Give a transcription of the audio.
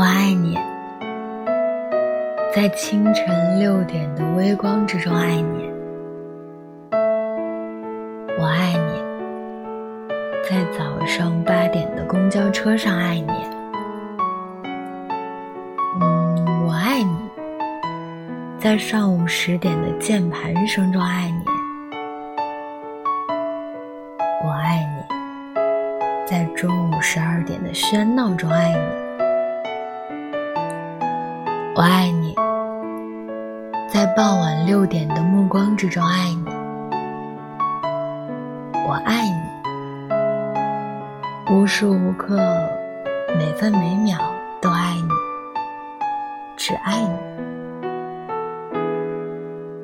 我爱你，在清晨六点的微光之中爱你。我爱你，在早上八点的公交车上爱你。嗯，我爱你，在上午十点的键盘声中爱你。我爱你，在中午十二点的喧闹中爱你。我爱你，在傍晚六点的目光之中爱你。我爱你，无时无刻、每分每秒都爱你，只爱你。